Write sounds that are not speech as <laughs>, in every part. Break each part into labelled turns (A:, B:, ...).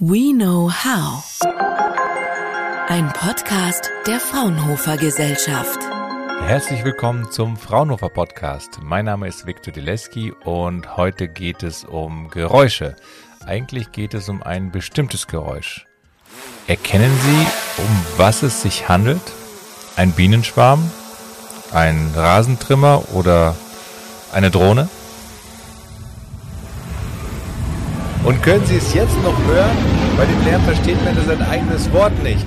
A: We Know How. Ein Podcast der Fraunhofer Gesellschaft.
B: Herzlich willkommen zum Fraunhofer Podcast. Mein Name ist Viktor Dileski und heute geht es um Geräusche. Eigentlich geht es um ein bestimmtes Geräusch. Erkennen Sie, um was es sich handelt? Ein Bienenschwarm? Ein Rasentrimmer oder eine Drohne? Und können Sie es jetzt noch hören? Bei dem Lärm versteht man sein eigenes Wort nicht.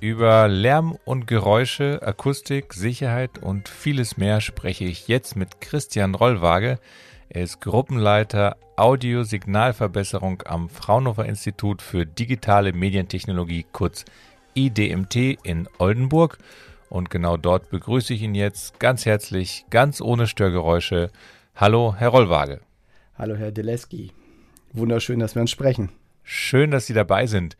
B: Über Lärm und Geräusche, Akustik, Sicherheit und vieles mehr spreche ich jetzt mit Christian Rollwage. Er ist Gruppenleiter Audiosignalverbesserung am Fraunhofer Institut für digitale Medientechnologie, kurz IDMT in Oldenburg. Und genau dort begrüße ich ihn jetzt ganz herzlich, ganz ohne Störgeräusche. Hallo, Herr Rollwage.
C: Hallo, Herr Deleski. Wunderschön, dass wir uns sprechen.
B: Schön, dass Sie dabei sind.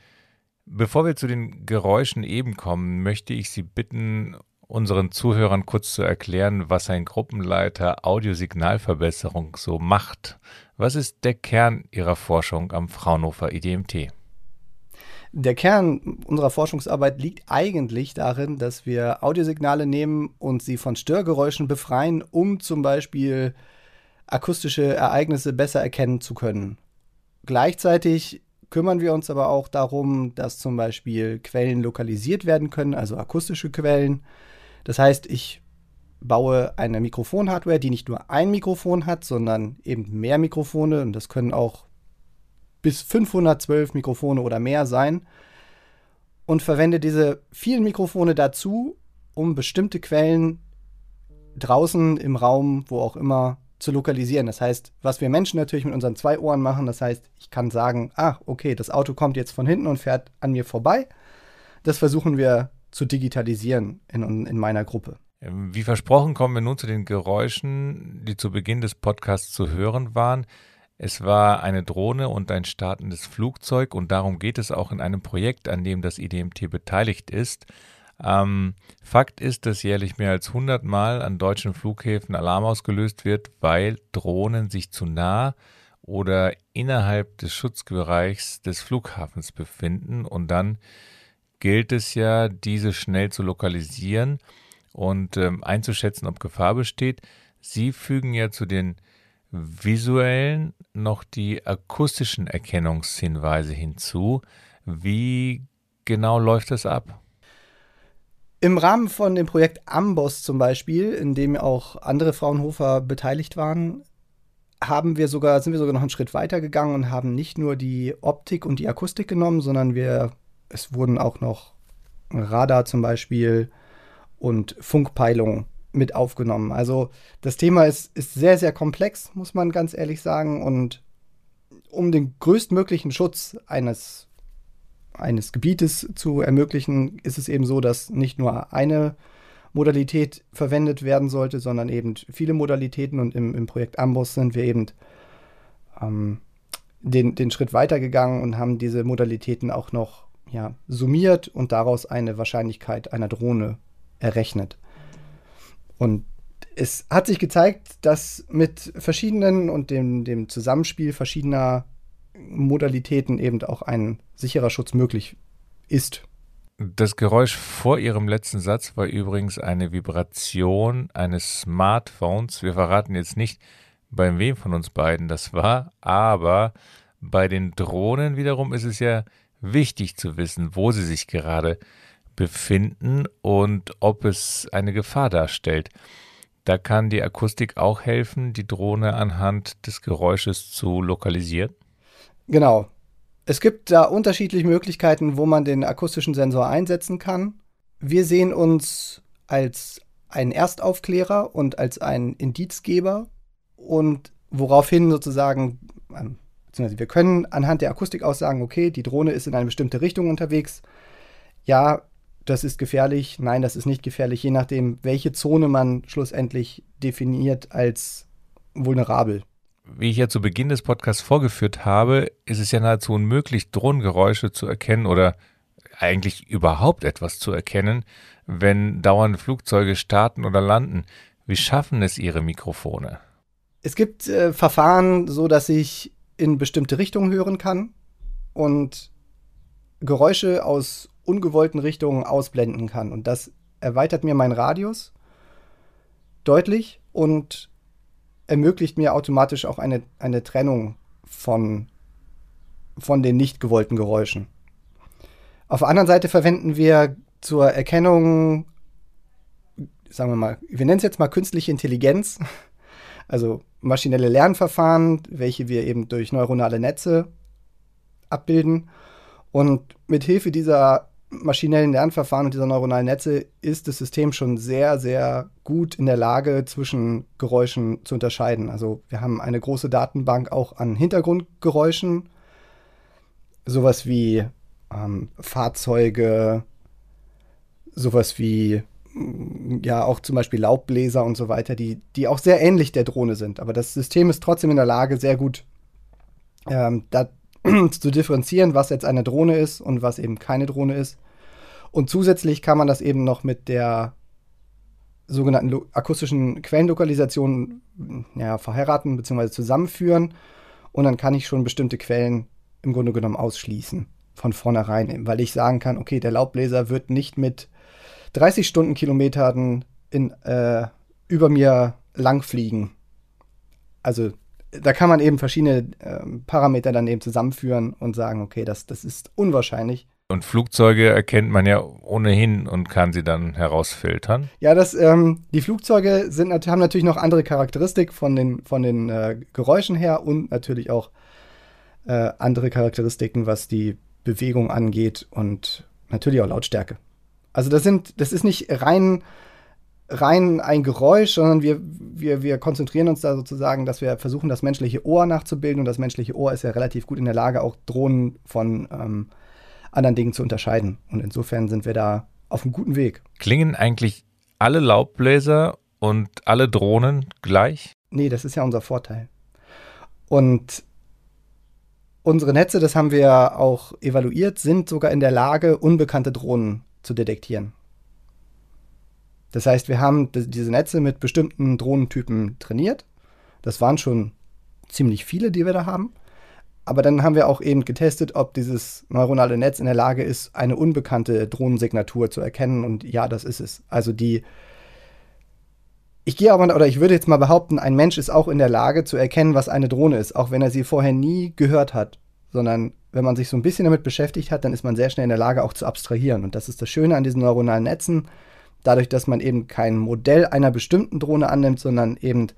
B: Bevor wir zu den Geräuschen eben kommen, möchte ich Sie bitten, unseren Zuhörern kurz zu erklären, was ein Gruppenleiter Audiosignalverbesserung so macht. Was ist der Kern Ihrer Forschung am Fraunhofer IDMT?
C: Der Kern unserer Forschungsarbeit liegt eigentlich darin, dass wir Audiosignale nehmen und sie von Störgeräuschen befreien, um zum Beispiel akustische Ereignisse besser erkennen zu können. Gleichzeitig kümmern wir uns aber auch darum, dass zum Beispiel Quellen lokalisiert werden können, also akustische Quellen. Das heißt, ich baue eine Mikrofonhardware, die nicht nur ein Mikrofon hat, sondern eben mehr Mikrofone und das können auch bis 512 Mikrofone oder mehr sein und verwende diese vielen Mikrofone dazu, um bestimmte Quellen draußen im Raum, wo auch immer, zu lokalisieren. Das heißt, was wir Menschen natürlich mit unseren zwei Ohren machen, das heißt, ich kann sagen, ah, okay, das Auto kommt jetzt von hinten und fährt an mir vorbei. Das versuchen wir zu digitalisieren in, in meiner Gruppe.
B: Ähm, wie versprochen kommen wir nun zu den Geräuschen, die zu Beginn des Podcasts zu hören waren. Es war eine Drohne und ein startendes Flugzeug und darum geht es auch in einem Projekt, an dem das IDMT beteiligt ist. Ähm, Fakt ist, dass jährlich mehr als 100 Mal an deutschen Flughäfen Alarm ausgelöst wird, weil Drohnen sich zu nah oder innerhalb des Schutzbereichs des Flughafens befinden und dann gilt es ja, diese schnell zu lokalisieren und ähm, einzuschätzen, ob Gefahr besteht. Sie fügen ja zu den visuellen noch die akustischen Erkennungshinweise hinzu. Wie genau läuft das ab?
C: Im Rahmen von dem Projekt Amboss zum Beispiel, in dem auch andere Fraunhofer beteiligt waren, haben wir sogar, sind wir sogar noch einen Schritt weiter gegangen und haben nicht nur die Optik und die Akustik genommen, sondern wir, es wurden auch noch Radar zum Beispiel und Funkpeilung mit aufgenommen. Also das Thema ist, ist sehr, sehr komplex, muss man ganz ehrlich sagen. Und um den größtmöglichen Schutz eines eines Gebietes zu ermöglichen, ist es eben so, dass nicht nur eine Modalität verwendet werden sollte, sondern eben viele Modalitäten. Und im, im Projekt Amboss sind wir eben ähm, den, den Schritt weitergegangen und haben diese Modalitäten auch noch ja, summiert und daraus eine Wahrscheinlichkeit einer Drohne errechnet. Und es hat sich gezeigt, dass mit verschiedenen und dem, dem Zusammenspiel verschiedener Modalitäten eben auch ein sicherer Schutz möglich ist.
B: Das Geräusch vor Ihrem letzten Satz war übrigens eine Vibration eines Smartphones. Wir verraten jetzt nicht, bei wem von uns beiden das war, aber bei den Drohnen wiederum ist es ja wichtig zu wissen, wo sie sich gerade befinden und ob es eine Gefahr darstellt. Da kann die Akustik auch helfen, die Drohne anhand des Geräusches zu lokalisieren.
C: Genau. Es gibt da unterschiedliche Möglichkeiten, wo man den akustischen Sensor einsetzen kann. Wir sehen uns als ein Erstaufklärer und als ein Indizgeber und woraufhin sozusagen, ähm, beziehungsweise wir können anhand der Akustik aussagen, okay, die Drohne ist in eine bestimmte Richtung unterwegs. Ja, das ist gefährlich, nein, das ist nicht gefährlich, je nachdem, welche Zone man schlussendlich definiert als vulnerabel
B: wie ich ja zu Beginn des Podcasts vorgeführt habe, ist es ja nahezu unmöglich, Drohnengeräusche zu erkennen oder eigentlich überhaupt etwas zu erkennen, wenn dauernde Flugzeuge starten oder landen. Wie schaffen es Ihre Mikrofone?
C: Es gibt äh, Verfahren, so dass ich in bestimmte Richtungen hören kann und Geräusche aus ungewollten Richtungen ausblenden kann. Und das erweitert mir meinen Radius deutlich und ermöglicht mir automatisch auch eine, eine Trennung von, von den nicht gewollten Geräuschen. Auf der anderen Seite verwenden wir zur Erkennung, sagen wir mal, wir nennen es jetzt mal künstliche Intelligenz, <laughs> also maschinelle Lernverfahren, welche wir eben durch neuronale Netze abbilden. Und mit Hilfe dieser maschinellen Lernverfahren und dieser neuronalen Netze ist das System schon sehr, sehr gut in der Lage, zwischen Geräuschen zu unterscheiden. Also wir haben eine große Datenbank auch an Hintergrundgeräuschen, sowas wie ähm, Fahrzeuge, sowas wie ja auch zum Beispiel Laubbläser und so weiter, die, die auch sehr ähnlich der Drohne sind. Aber das System ist trotzdem in der Lage, sehr gut ähm, da <clears throat> zu differenzieren, was jetzt eine Drohne ist und was eben keine Drohne ist. Und zusätzlich kann man das eben noch mit der sogenannten akustischen Quellenlokalisation ja, verheiraten bzw. zusammenführen. Und dann kann ich schon bestimmte Quellen im Grunde genommen ausschließen von vornherein, weil ich sagen kann, okay, der Laubbläser wird nicht mit 30 Stundenkilometern in, äh, über mir langfliegen. Also da kann man eben verschiedene äh, Parameter dann eben zusammenführen und sagen, okay, das, das ist unwahrscheinlich.
B: Und Flugzeuge erkennt man ja ohnehin und kann sie dann herausfiltern.
C: Ja, das, ähm, die Flugzeuge sind, haben natürlich noch andere Charakteristik von den, von den äh, Geräuschen her und natürlich auch äh, andere Charakteristiken, was die Bewegung angeht und natürlich auch Lautstärke. Also das sind, das ist nicht rein, rein ein Geräusch, sondern wir, wir, wir konzentrieren uns da sozusagen, dass wir versuchen, das menschliche Ohr nachzubilden. Und das menschliche Ohr ist ja relativ gut in der Lage, auch Drohnen von ähm, anderen Dingen zu unterscheiden. Und insofern sind wir da auf einem guten Weg.
B: Klingen eigentlich alle Laubbläser und alle Drohnen gleich?
C: Nee, das ist ja unser Vorteil. Und unsere Netze, das haben wir auch evaluiert, sind sogar in der Lage, unbekannte Drohnen zu detektieren. Das heißt, wir haben diese Netze mit bestimmten Drohnentypen trainiert. Das waren schon ziemlich viele, die wir da haben. Aber dann haben wir auch eben getestet, ob dieses neuronale Netz in der Lage ist, eine unbekannte Drohnensignatur zu erkennen. Und ja, das ist es. Also die. Ich gehe aber, oder ich würde jetzt mal behaupten, ein Mensch ist auch in der Lage zu erkennen, was eine Drohne ist, auch wenn er sie vorher nie gehört hat, sondern wenn man sich so ein bisschen damit beschäftigt hat, dann ist man sehr schnell in der Lage, auch zu abstrahieren. Und das ist das Schöne an diesen neuronalen Netzen, dadurch, dass man eben kein Modell einer bestimmten Drohne annimmt, sondern eben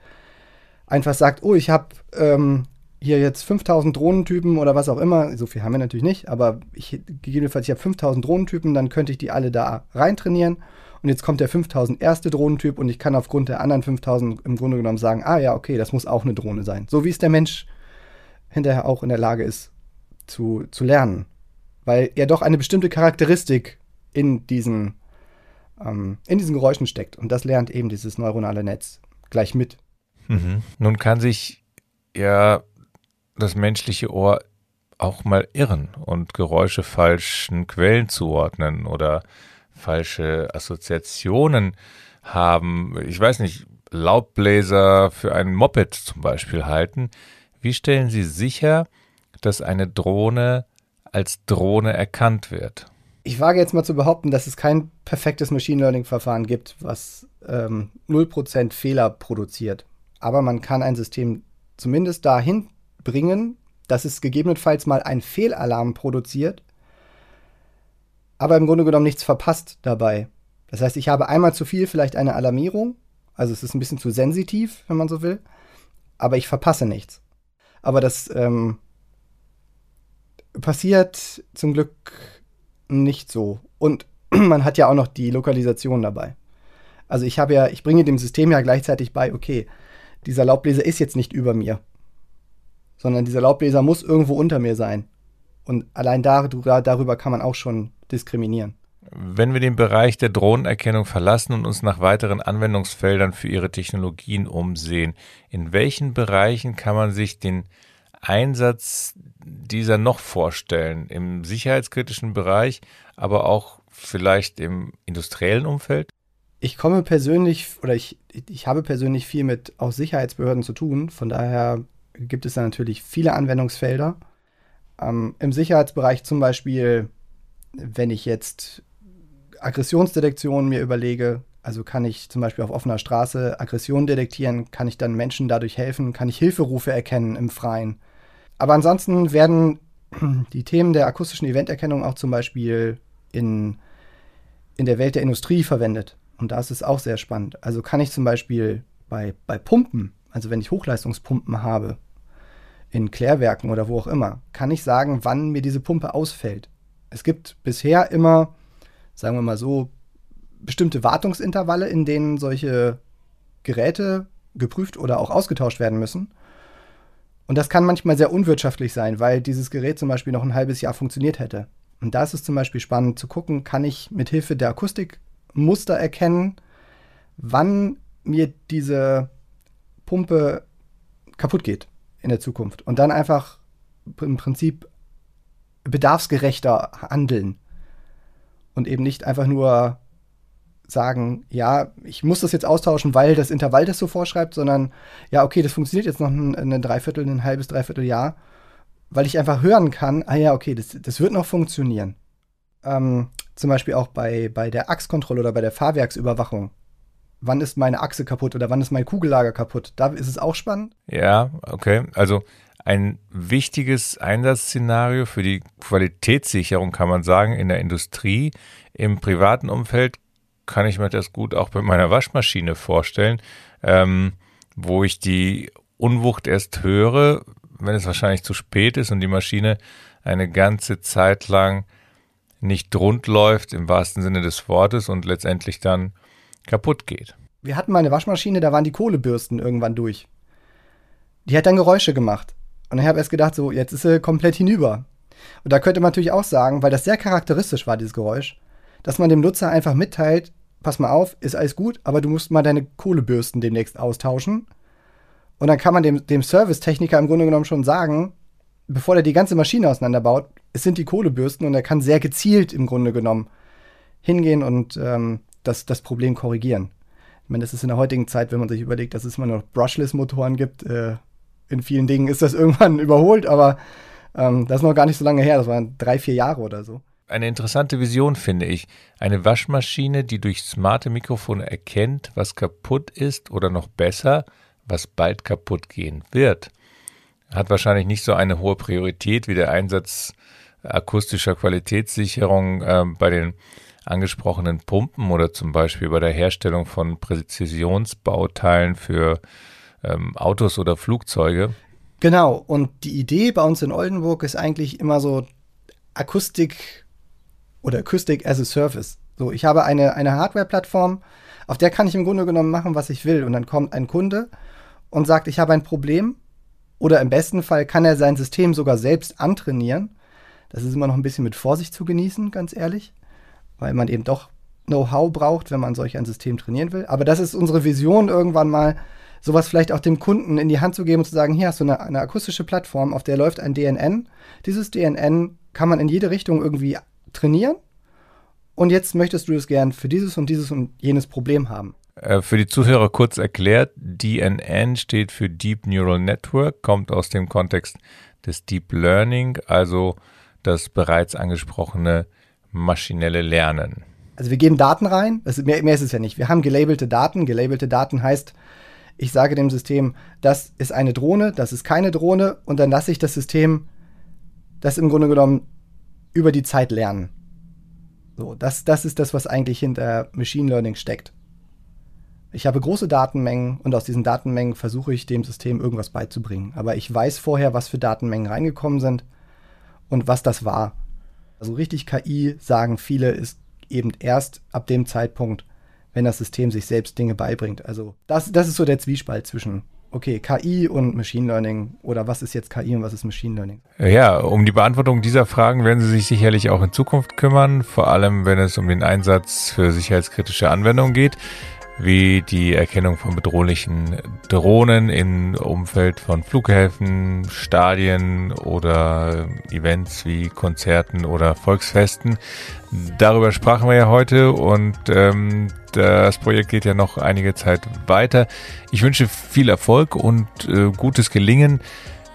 C: einfach sagt, oh, ich habe ähm, hier jetzt 5000 Drohnentypen oder was auch immer, so viel haben wir natürlich nicht, aber ich, gegebenenfalls ich habe 5000 Drohnentypen, dann könnte ich die alle da reintrainieren und jetzt kommt der 5000 erste Drohnentyp und ich kann aufgrund der anderen 5000 im Grunde genommen sagen, ah ja, okay, das muss auch eine Drohne sein. So wie es der Mensch hinterher auch in der Lage ist, zu, zu lernen. Weil ja doch eine bestimmte Charakteristik in diesen, ähm, in diesen Geräuschen steckt. Und das lernt eben dieses neuronale Netz gleich mit.
B: Mhm. Nun kann sich ja das menschliche Ohr auch mal irren und Geräusche falschen Quellen zuordnen oder falsche Assoziationen haben. Ich weiß nicht, Laubbläser für ein Moped zum Beispiel halten. Wie stellen Sie sicher, dass eine Drohne als Drohne erkannt wird.
C: Ich wage jetzt mal zu behaupten, dass es kein perfektes Machine Learning-Verfahren gibt, was ähm, 0% Fehler produziert. Aber man kann ein System zumindest dahin bringen, dass es gegebenenfalls mal einen Fehlalarm produziert, aber im Grunde genommen nichts verpasst dabei. Das heißt, ich habe einmal zu viel vielleicht eine Alarmierung, also es ist ein bisschen zu sensitiv, wenn man so will, aber ich verpasse nichts. Aber das ähm, passiert zum Glück nicht so. Und <clears throat> man hat ja auch noch die Lokalisation dabei. Also ich habe ja, ich bringe dem System ja gleichzeitig bei, okay, dieser Laubbläser ist jetzt nicht über mir, sondern dieser Laubbläser muss irgendwo unter mir sein. Und allein darüber, darüber kann man auch schon diskriminieren.
B: Wenn wir den Bereich der Drohnenerkennung verlassen und uns nach weiteren Anwendungsfeldern für Ihre Technologien umsehen, in welchen Bereichen kann man sich den Einsatz dieser noch vorstellen? Im sicherheitskritischen Bereich, aber auch vielleicht im industriellen Umfeld?
C: Ich komme persönlich oder ich, ich habe persönlich viel mit auch Sicherheitsbehörden zu tun. Von daher gibt es da natürlich viele Anwendungsfelder. Ähm, Im Sicherheitsbereich zum Beispiel, wenn ich jetzt Aggressionsdetektion mir überlege, also kann ich zum Beispiel auf offener Straße Aggression detektieren, kann ich dann Menschen dadurch helfen, kann ich Hilferufe erkennen im Freien. Aber ansonsten werden <clears throat> die Themen der akustischen Eventerkennung auch zum Beispiel in, in der Welt der Industrie verwendet. Und da ist es auch sehr spannend. Also kann ich zum Beispiel bei, bei Pumpen, also wenn ich Hochleistungspumpen habe, in Klärwerken oder wo auch immer, kann ich sagen, wann mir diese Pumpe ausfällt. Es gibt bisher immer, sagen wir mal so, bestimmte Wartungsintervalle, in denen solche Geräte geprüft oder auch ausgetauscht werden müssen. Und das kann manchmal sehr unwirtschaftlich sein, weil dieses Gerät zum Beispiel noch ein halbes Jahr funktioniert hätte. Und da ist es zum Beispiel spannend zu gucken, kann ich mit Hilfe der Akustik Muster erkennen, wann mir diese Pumpe kaputt geht in der Zukunft. Und dann einfach im Prinzip bedarfsgerechter handeln. Und eben nicht einfach nur sagen, ja, ich muss das jetzt austauschen, weil das Intervall das so vorschreibt, sondern ja, okay, das funktioniert jetzt noch ein, ein Dreiviertel, ein halbes, dreiviertel Jahr, weil ich einfach hören kann, ah ja, okay, das, das wird noch funktionieren. Ähm, zum Beispiel auch bei, bei der Achskontrolle oder bei der Fahrwerksüberwachung. Wann ist meine Achse kaputt oder wann ist mein Kugellager kaputt? Da ist es auch spannend.
B: Ja, okay. Also ein wichtiges Einsatzszenario für die Qualitätssicherung, kann man sagen, in der Industrie. Im privaten Umfeld kann ich mir das gut auch bei meiner Waschmaschine vorstellen, ähm, wo ich die Unwucht erst höre, wenn es wahrscheinlich zu spät ist und die Maschine eine ganze Zeit lang nicht rund läuft, im wahrsten Sinne des Wortes, und letztendlich dann kaputt geht.
C: Wir hatten mal eine Waschmaschine, da waren die Kohlebürsten irgendwann durch. Die hat dann Geräusche gemacht. Und ich habe erst gedacht, so, jetzt ist sie komplett hinüber. Und da könnte man natürlich auch sagen, weil das sehr charakteristisch war, dieses Geräusch, dass man dem Nutzer einfach mitteilt, pass mal auf, ist alles gut, aber du musst mal deine Kohlebürsten demnächst austauschen. Und dann kann man dem, dem Servicetechniker im Grunde genommen schon sagen, bevor er die ganze Maschine auseinanderbaut, es sind die Kohlebürsten und er kann sehr gezielt im Grunde genommen hingehen und ähm, das, das Problem korrigieren. Ich meine, das ist in der heutigen Zeit, wenn man sich überlegt, dass es immer noch Brushless-Motoren gibt, äh, in vielen Dingen ist das <laughs> irgendwann überholt, aber ähm, das ist noch gar nicht so lange her, das waren drei, vier Jahre oder so
B: eine interessante Vision, finde ich. Eine Waschmaschine, die durch smarte Mikrofone erkennt, was kaputt ist oder noch besser, was bald kaputt gehen wird. Hat wahrscheinlich nicht so eine hohe Priorität wie der Einsatz akustischer Qualitätssicherung äh, bei den angesprochenen Pumpen oder zum Beispiel bei der Herstellung von Präzisionsbauteilen für ähm, Autos oder Flugzeuge.
C: Genau, und die Idee bei uns in Oldenburg ist eigentlich immer so Akustik oder Acoustic as a Service. So, ich habe eine, eine Hardware-Plattform, auf der kann ich im Grunde genommen machen, was ich will. Und dann kommt ein Kunde und sagt, ich habe ein Problem. Oder im besten Fall kann er sein System sogar selbst antrainieren. Das ist immer noch ein bisschen mit Vorsicht zu genießen, ganz ehrlich, weil man eben doch Know-how braucht, wenn man solch ein System trainieren will. Aber das ist unsere Vision, irgendwann mal sowas vielleicht auch dem Kunden in die Hand zu geben und zu sagen, hier hast du eine, eine akustische Plattform, auf der läuft ein DNN. Dieses DNN kann man in jede Richtung irgendwie trainieren und jetzt möchtest du es gern für dieses und dieses und jenes Problem haben.
B: Äh, für die Zuhörer kurz erklärt, DNN steht für Deep Neural Network, kommt aus dem Kontext des Deep Learning, also das bereits angesprochene maschinelle Lernen.
C: Also wir geben Daten rein, ist, mehr, mehr ist es ja nicht. Wir haben gelabelte Daten. Gelabelte Daten heißt, ich sage dem System, das ist eine Drohne, das ist keine Drohne und dann lasse ich das System das im Grunde genommen über die Zeit lernen. So, das, das ist das, was eigentlich hinter Machine Learning steckt. Ich habe große Datenmengen und aus diesen Datenmengen versuche ich dem System irgendwas beizubringen. Aber ich weiß vorher, was für Datenmengen reingekommen sind und was das war. Also richtig KI, sagen viele, ist eben erst ab dem Zeitpunkt, wenn das System sich selbst Dinge beibringt. Also das, das ist so der Zwiespalt zwischen okay, KI und Machine Learning oder was ist jetzt KI und was ist Machine Learning?
B: Ja, um die Beantwortung dieser Fragen werden Sie sich sicherlich auch in Zukunft kümmern, vor allem wenn es um den Einsatz für sicherheitskritische Anwendungen geht. Wie die Erkennung von bedrohlichen Drohnen im Umfeld von Flughäfen, Stadien oder Events wie Konzerten oder Volksfesten. Darüber sprachen wir ja heute und ähm, das Projekt geht ja noch einige Zeit weiter. Ich wünsche viel Erfolg und äh, gutes Gelingen.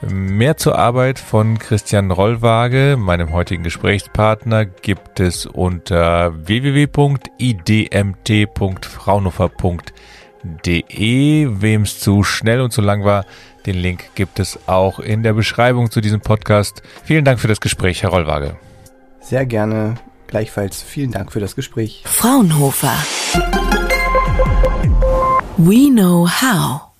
B: Mehr zur Arbeit von Christian Rollwage, meinem heutigen Gesprächspartner, gibt es unter www.idmt.fraunhofer.de. Wem es zu schnell und zu lang war, den Link gibt es auch in der Beschreibung zu diesem Podcast. Vielen Dank für das Gespräch, Herr Rollwage.
C: Sehr gerne. Gleichfalls vielen Dank für das Gespräch.
A: Fraunhofer. We know how.